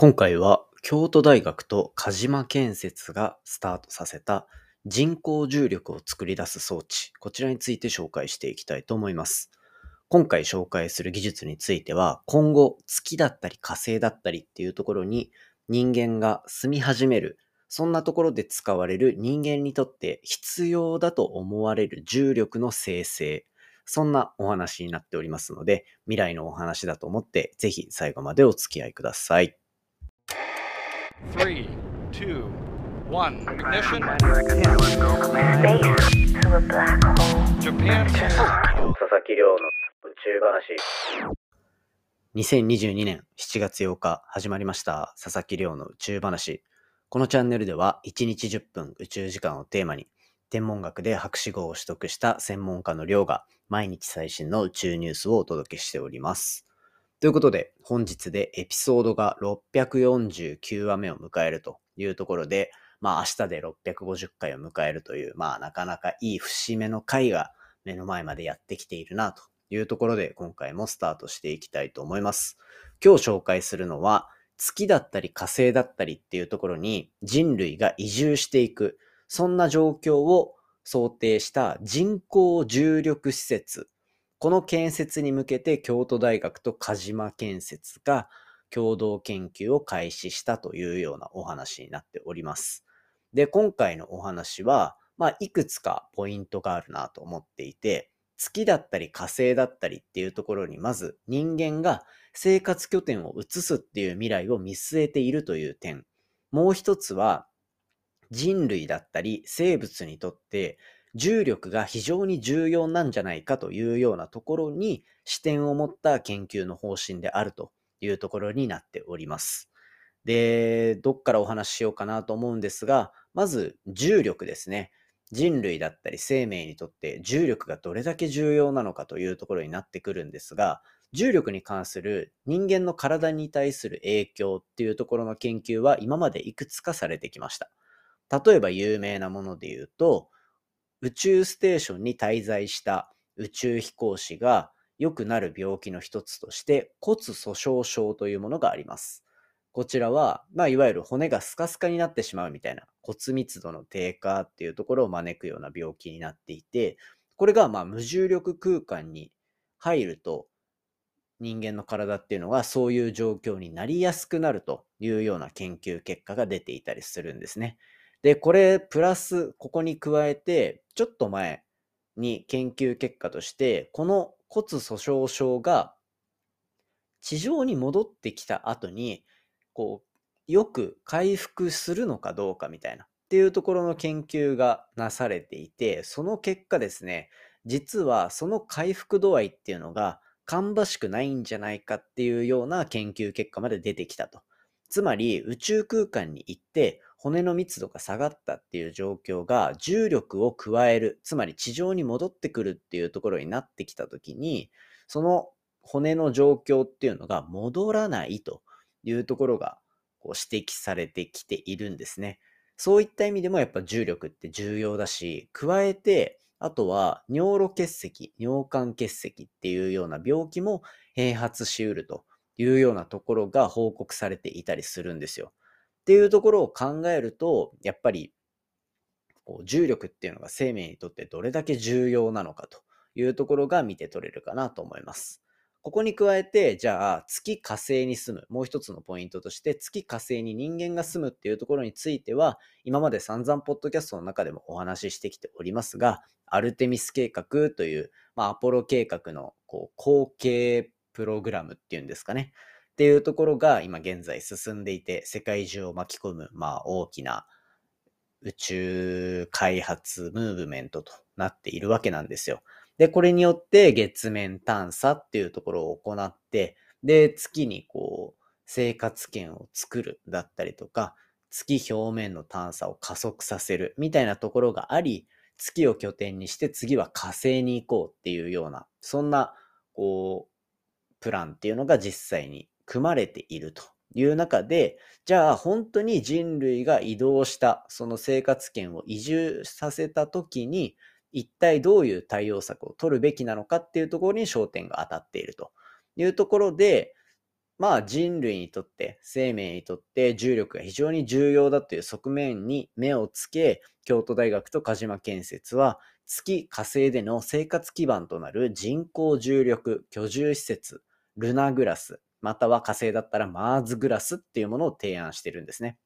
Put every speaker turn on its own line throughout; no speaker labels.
今回は京都大学と鹿島建設がスタートさせた人工重力を作り出す装置、こちらについて紹介していきたいと思います。今回紹介する技術については、今後月だったり火星だったりっていうところに人間が住み始める、そんなところで使われる人間にとって必要だと思われる重力の生成、そんなお話になっておりますので、未来のお話だと思って、ぜひ最後までお付き合いください。
Three, two, one. Ignition.
Space to a black hole.
Japan.
佐々木亮の宇宙話。2022年7月8日始まりました佐々木亮の宇宙話。このチャンネルでは1日10分宇宙時間をテーマに天文学で博士号を取得した専門家の亮が毎日最新の宇宙ニュースをお届けしております。ということで本日でエピソードが649話目を迎えるというところでまあ明日で650回を迎えるというまあなかなかいい節目の回が目の前までやってきているなというところで今回もスタートしていきたいと思います。今日紹介するのは月だったり火星だったりっていうところに人類が移住していく、そんな状況を想定した人工重力施設。この建設に向けて京都大学と鹿島建設が共同研究を開始したというようなお話になっております。で、今回のお話は、まあ、いくつかポイントがあるなと思っていて、月だったり火星だったりっていうところにまず人間が生活拠点を移すっていう未来を見据えているという点。もう一つは人類だったり生物にとって重力が非常に重要なんじゃないかというようなところに視点を持った研究の方針であるというところになっております。で、どっからお話ししようかなと思うんですが、まず重力ですね。人類だったり生命にとって重力がどれだけ重要なのかというところになってくるんですが、重力に関する人間の体に対する影響っていうところの研究は今までいくつかされてきました。例えば有名なもので言うと、宇宙ステーションに滞在した宇宙飛行士が良くなる病気の一つとして骨粗鬆症というものがあります。こちらは、まあ、いわゆる骨がスカスカになってしまうみたいな骨密度の低下っていうところを招くような病気になっていて、これがまあ無重力空間に入ると人間の体っていうのがそういう状況になりやすくなるというような研究結果が出ていたりするんですね。で、これプラスここに加えてちょっと前に研究結果としてこの骨粗鬆症が地上に戻ってきた後にこうよく回復するのかどうかみたいなっていうところの研究がなされていてその結果ですね実はその回復度合いっていうのが芳しくないんじゃないかっていうような研究結果まで出てきたと。つまり宇宙空間に行って骨の密度が下がったっていう状況が重力を加える、つまり地上に戻ってくるっていうところになってきたときに、その骨の状況っていうのが戻らないというところがこう指摘されてきているんですね。そういった意味でもやっぱ重力って重要だし、加えて、あとは尿路結石、尿管結石っていうような病気も併発しうるというようなところが報告されていたりするんですよ。っていうところを考えると、やっぱりこう重力っていうのが生命にとってどれだけ重要なのかというところが見て取れるかなと思います。ここに加えて、じゃあ月火星に住む、もう一つのポイントとして、月火星に人間が住むっていうところについては、今まで散々ポッドキャストの中でもお話ししてきておりますが、アルテミス計画という、まあ、アポロ計画のこう後継プログラムっていうんですかね。っていうところが今現在進んでいて、世界中を巻き込む、まあ、大きな宇宙開発ムーブメントとなっているわけなんですよ。で、これによって月面探査っていうところを行って、で、月にこう、生活圏を作るだったりとか、月表面の探査を加速させるみたいなところがあり、月を拠点にして次は火星に行こうっていうような、そんな、こう、プランっていうのが実際に組まれているという中で、じゃあ本当に人類が移動した、その生活圏を移住させた時に、一体どういう対応策を取るべきなのかっていうところに焦点が当たっているというところで、まあ人類にとって、生命にとって重力が非常に重要だという側面に目をつけ、京都大学と鹿島建設は月火星での生活基盤となる人工重力居住施設、ルナグラス、または火星だったらマーズグラスっていうものを提案してるんですね。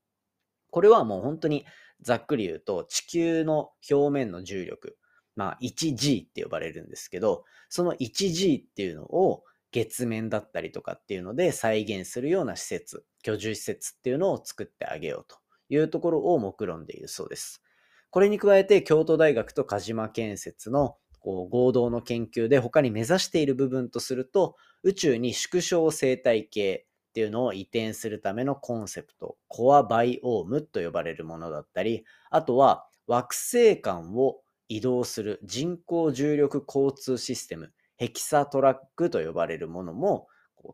これはもう本当にざっくり言うと地球の表面の重力、まあ 1G って呼ばれるんですけど、その 1G っていうのを月面だったりとかっていうので再現するような施設、居住施設っていうのを作ってあげようというところを目論んでいるそうです。これに加えて京都大学と鹿島建設のこう合同の研究で他に目指している部分とすると宇宙に縮小生態系っていうのを移転するためのコンセプト、コアバイオームと呼ばれるものだったり、あとは惑星間を移動する人工重力交通システム、ヘキサトラックと呼ばれるものも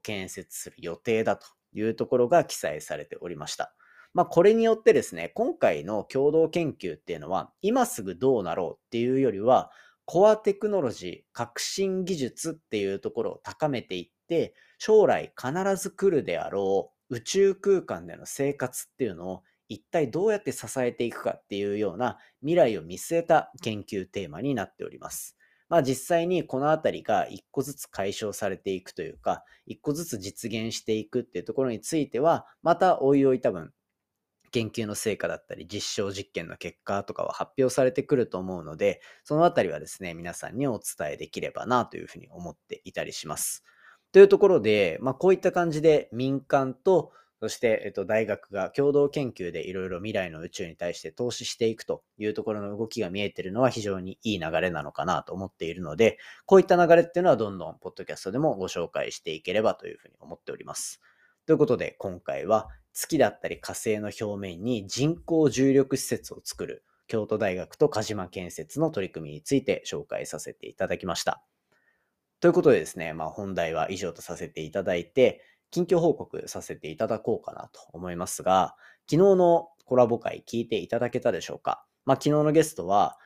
建設する予定だというところが記載されておりました。まあこれによってですね、今回の共同研究っていうのは今すぐどうなろうっていうよりはコアテクノロジー、革新技術っていうところを高めていって、将来必ず来るであろう宇宙空間での生活っていうのを一体どうやって支えていくかっていうような未来を見据えた研究テーマになっております。まあ実際にこのあたりが一個ずつ解消されていくというか、一個ずつ実現していくっていうところについては、またおいおい多分研究の成果だったり実証実験の結果とかは発表されてくると思うので、そのあたりはですね、皆さんにお伝えできればなというふうに思っていたりします。というところで、まあこういった感じで民間とそして、えっと、大学が共同研究でいろいろ未来の宇宙に対して投資していくというところの動きが見えているのは非常にいい流れなのかなと思っているので、こういった流れっていうのはどんどんポッドキャストでもご紹介していければというふうに思っております。ということで、今回は月だったり火星の表面に人工重力施設を作る京都大学と鹿島建設の取り組みについて紹介させていただきました。ということでですね、まあ本題は以上とさせていただいて、近況報告させていただこうかなと思いますが、昨日のコラボ会聞いていただけたでしょうか？まあ昨日のゲストは、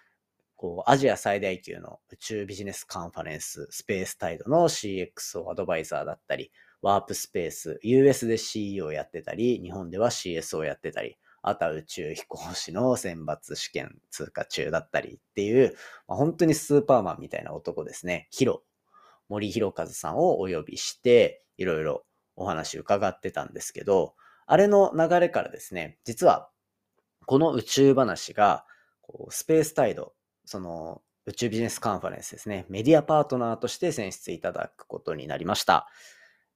こう、アジア最大級の宇宙ビジネスカンファレンス、スペースタイドの CXO アドバイザーだったり、ワープスペース、US で CEO やってたり、日本では CSO やってたり、あとは宇宙飛行士の選抜試験通過中だったりっていう、まあ、本当にスーパーマンみたいな男ですね。ヒロ、森博和さんをお呼びして、いろいろお話伺ってたんですけど、あれの流れからですね、実は、この宇宙話が、こうスペースタイド、その宇宙ビジネスカンファレンスですね、メディアパートナーとして選出いただくことになりました。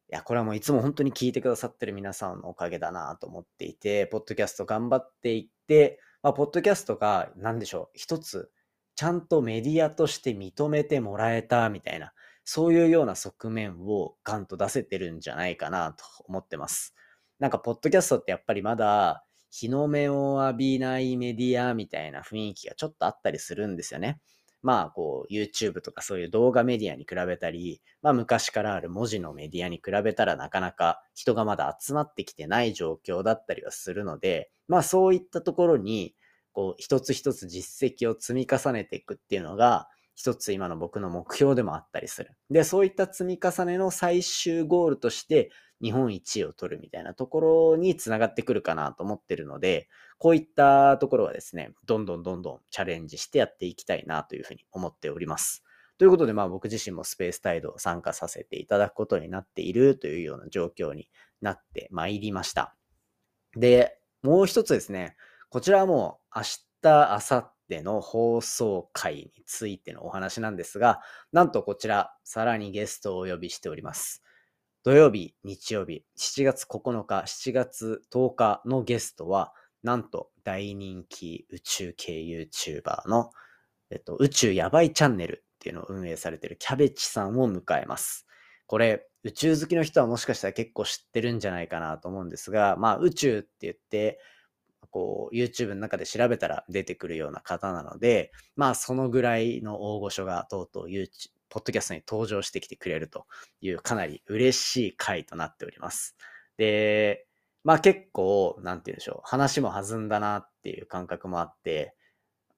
いや、これはもういつも本当に聞いてくださってる皆さんのおかげだなと思っていて、ポッドキャスト頑張っていって、まあ、ポッドキャストが何でしょう、一つ、ちゃんとメディアとして認めてもらえたみたいな、そういうような側面をガンと出せてるんじゃないかなと思ってます。なんか、ポッドキャストってやっぱりまだ日の目を浴びないメディアみたいな雰囲気がちょっとあったりするんですよね。まあ、こう、YouTube とかそういう動画メディアに比べたり、まあ、昔からある文字のメディアに比べたらなかなか人がまだ集まってきてない状況だったりはするので、まあ、そういったところに、こう、一つ一つ実績を積み重ねていくっていうのが、一つ今の僕の目標でもあったりする。で、そういった積み重ねの最終ゴールとして、日本一位を取るみたいなところにつながってくるかなと思ってるので、こういったところはですね、どんどんどんどんチャレンジしてやっていきたいなというふうに思っております。ということで、まあ僕自身もスペースタイドを参加させていただくことになっているというような状況になってまいりました。で、もう一つですね、こちらはもう明日、明後日の放送回についてのお話なんですが、なんとこちら、さらにゲストをお呼びしております。土曜日、日曜日、7月9日、7月10日のゲストは、なんと大人気宇宙系 YouTuber の、えっと、宇宙やばいチャンネルっていうのを運営されているキャベチさんを迎えます。これ、宇宙好きの人はもしかしたら結構知ってるんじゃないかなと思うんですが、まあ宇宙って言って、こう YouTube の中で調べたら出てくるような方なので、まあそのぐらいの大御所がとうとう YouTube、ポッドキャストに登場してきてくれるというかなり嬉しい回となっております。で、まあ結構、なんて言うんでしょう、話も弾んだなっていう感覚もあって、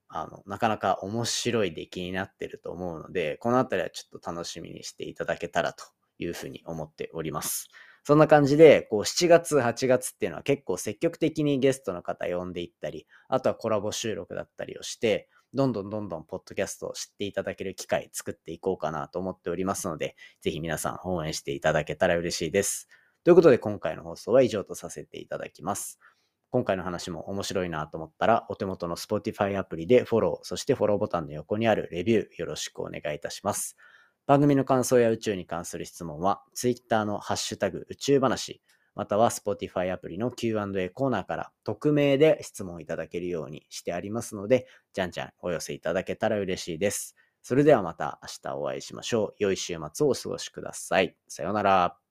あの、なかなか面白い出来になってると思うので、このあたりはちょっと楽しみにしていただけたらというふうに思っております。そんな感じで、こう7月、8月っていうのは結構積極的にゲストの方呼んでいったり、あとはコラボ収録だったりをして、どんどんどんどんポッドキャストを知っていただける機会作っていこうかなと思っておりますので、ぜひ皆さん応援していただけたら嬉しいです。ということで今回の放送は以上とさせていただきます。今回の話も面白いなと思ったら、お手元の Spotify アプリでフォロー、そしてフォローボタンの横にあるレビューよろしくお願いいたします。番組の感想や宇宙に関する質問は、Twitter のハッシュタグ宇宙話、または Spotify アプリの Q&A コーナーから匿名で質問いただけるようにしてありますので、じゃんじゃんお寄せいただけたら嬉しいです。それではまた明日お会いしましょう。良い週末をお過ごしください。さようなら。